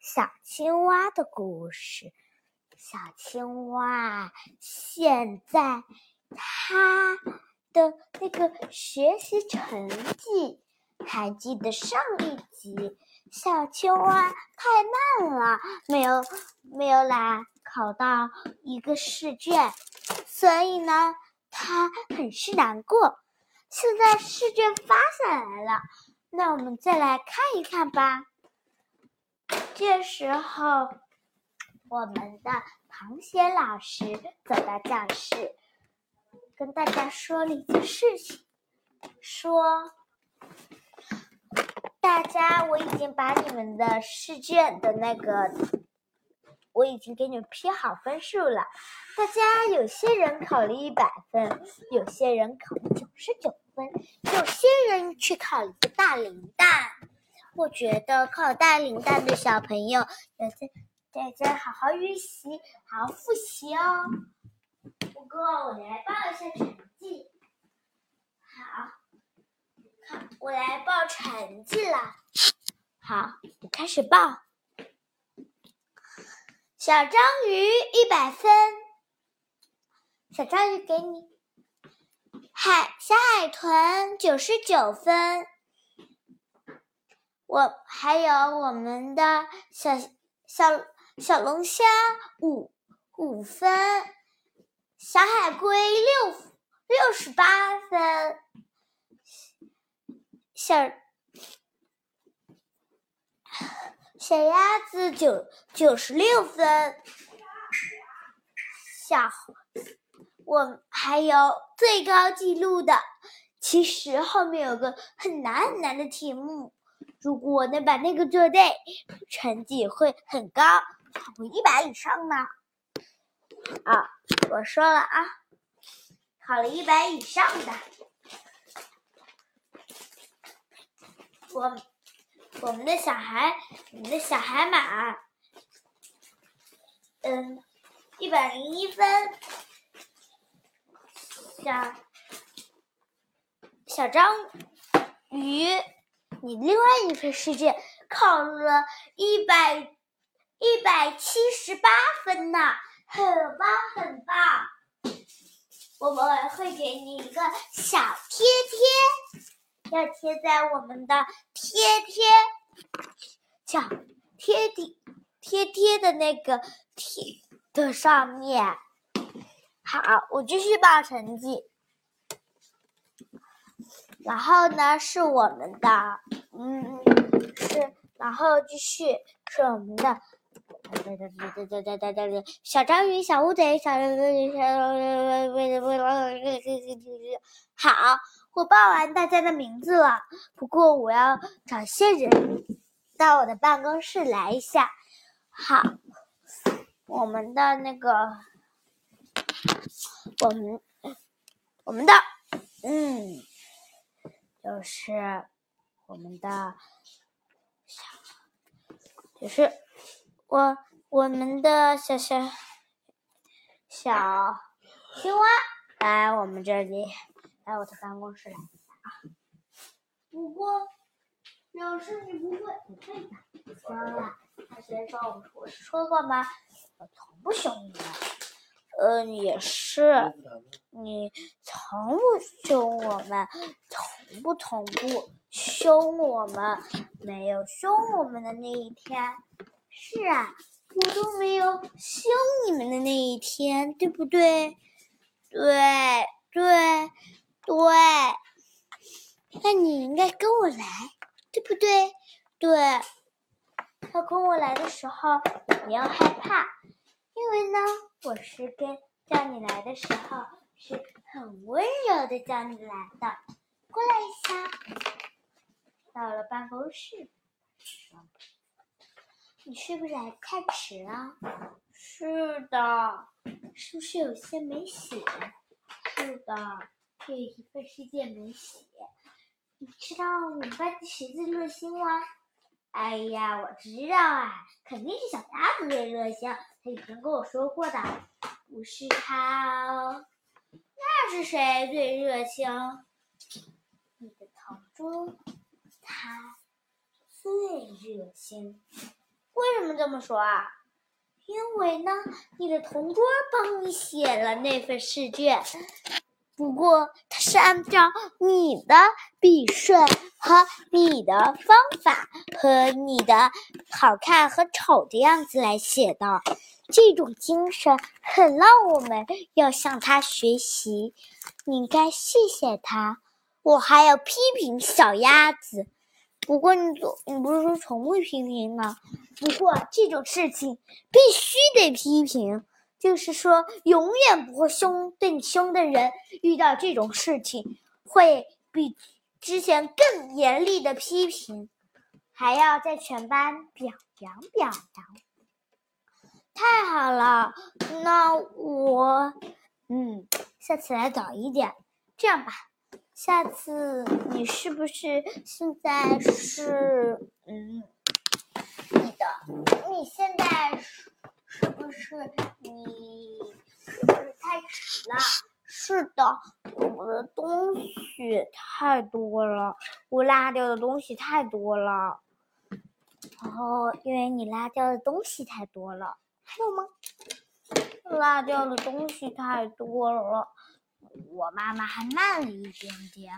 小青蛙的故事。小青蛙现在它的那个学习成绩，还记得上一集，小青蛙太慢了，没有没有来考到一个试卷，所以呢，它很是难过。现在试卷发下来了，那我们再来看一看吧。这时候，我们的螃蟹老师走到教室，跟大家说了一件事情，说：“大家，我已经把你们的试卷的那个，我已经给你们批好分数了。大家有些人考了一百分，有些人考了九十九分，有些人却考了一个大零蛋。”我觉得靠大零蛋的小朋友要在在在好好预习，好好复习哦。不过我来报一下成绩。好，好，我来报成绩了。好，开始报。小章鱼一百分，小章鱼给你。海小海豚九十九分。我还有我们的小小小龙虾五五分，小海龟六六十八分，小小鸭子九九十六分，小我还有最高纪录的，其实后面有个很难很难的题目。如果我能把那个做对，成绩会很高，考一百以上呢。啊，我说了啊，考了一百以上的，我我们的小孩，我们的小海马，嗯，一百零一分，小小章鱼。你另外一份试卷考了一百一百七十八分呢，很棒很棒！我们会给你一个小贴贴，要贴在我们的贴贴小贴贴贴贴的那个贴的上面。好，我继续报成绩。然后呢，是我们的，嗯，是，然后继续是我们的，小章鱼、小乌贼、小好，我报完大家的名字了。不过我要找些人到我的办公室来一下。好，我们的那个，我们，我们的，嗯。就是我们的小，就是我我们的小小小青蛙来我们这里，来我的办公室来一下啊。不过表示你不会，不会的。说了，他先说我我说过吗？我从不凶你们。嗯，也是，你从不凶我们，从不从不凶我们，没有凶我们的那一天。是啊，我都没有凶你们的那一天，对不对？对对对，那你应该跟我来，对不对？对，要跟我来的时候，不要害怕。因为呢，我是跟叫你来的时候是很温柔的叫你来的，过来一下。到了办公室，你是不是来太迟了？是的，是不是有些没写？是的，这一份试卷没写。你知道我们班的谁最热心吗？哎呀，我知道啊，肯定是小鸭子最热心，他以前跟我说过的。不是他哦，那是谁最热心？你的同桌，他最热心。为什什么这么说啊？因为呢，你的同桌帮你写了那份试卷，不过他是按照你的笔顺和你的方法和你的好看和丑的样子来写的。这种精神很让我们要向他学习，你应该谢谢他。我还要批评小鸭子。不过你总你不是说从不批评吗？不过这种事情必须得批评，就是说永远不会凶对你凶的人，遇到这种事情会比之前更严厉的批评，还要在全班表扬表扬。太好了，那我嗯，下次来早一点。这样吧。下次你是不是现在是嗯，你的你现在是是不是你是不是太迟了？是的，我的东西太多了，我落掉的东西太多了。哦，因为你落掉的东西太多了，还有吗？落掉的东西太多了。我妈妈还慢了一点点，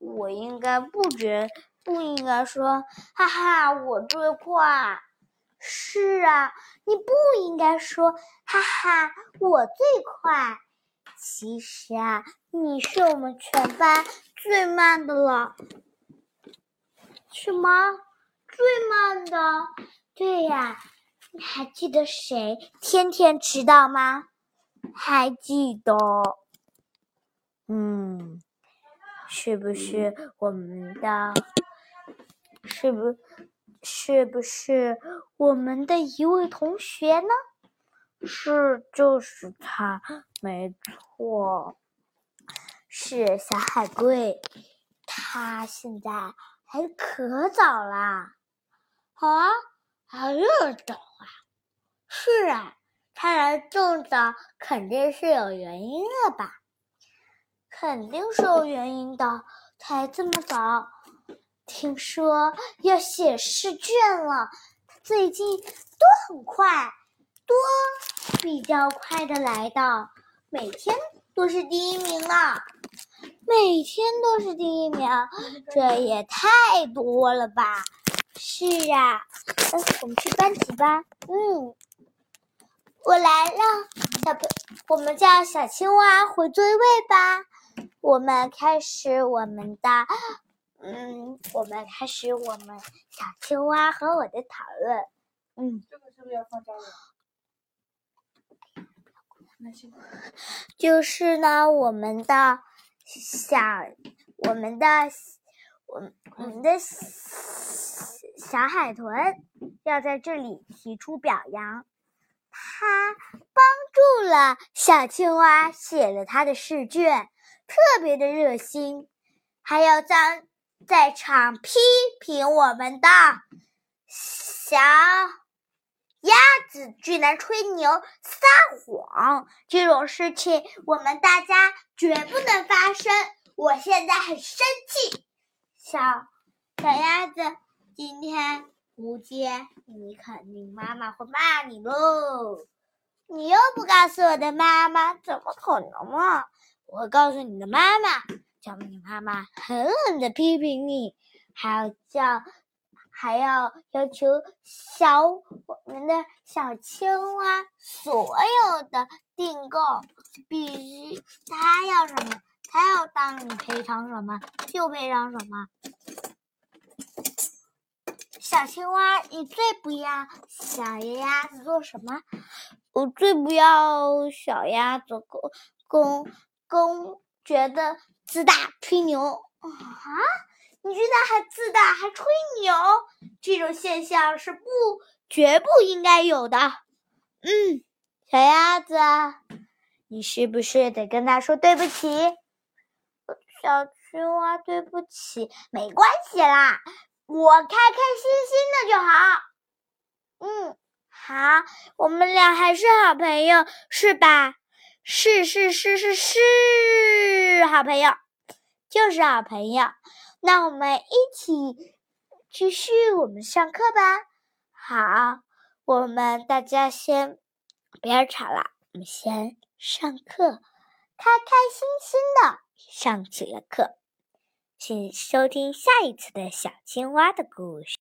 我应该不觉不应该说，哈哈，我最快。是啊，你不应该说，哈哈，我最快。其实啊，你是我们全班最慢的了。什么？最慢的？对呀，你还记得谁天天迟到吗？还记得。嗯，是不是我们的？是不？是不是我们的一位同学呢？是，就是他，没错，是小海龟。他现在还可早啦，啊，还这么早啊？是啊，他来这么早，肯定是有原因的吧？肯定是有原因的，才这么早。听说要写试卷了，最近都很快，都比较快的来的，每天都是第一名呢，每天都是第一名，这也太多了吧？是啊，我们去班级吧。嗯，我来了，小朋，我们叫小青蛙回座位吧。我们开始我们的，嗯，我们开始我们小青蛙和我的讨论。嗯，这个是不是要放家里？就是呢，我们的小，我们的，我我们的小海豚要在这里提出表扬，他帮助了小青蛙写了他的试卷。特别的热心，还要在在场批评我们的小鸭子居然吹牛撒谎，这种事情我们大家绝不能发生。我现在很生气，小小鸭子，今天不见你，肯定妈妈会骂你喽。你又不告诉我的妈妈，怎么可能啊？我会告诉你的妈妈，叫你妈妈狠狠的批评你，还要叫，还要要求小我们的小青蛙所有的订购必须他要什么，他要当你赔偿什么就赔偿什么。小青蛙，你最不要小鸭子做什么？我最不要小鸭子公公。公觉得自大吹牛啊？你居然还自大还吹牛？这种现象是不绝不应该有的。嗯，小鸭子，你是不是得跟他说对不起？小青蛙，对不起，没关系啦，我开开心心的就好。嗯，好，我们俩还是好朋友，是吧？是是是是是，好朋友，就是好朋友。那我们一起继续我们上课吧。好，我们大家先不要吵了，我们先上课，开开心心的上起了课。请收听下一次的小青蛙的故事。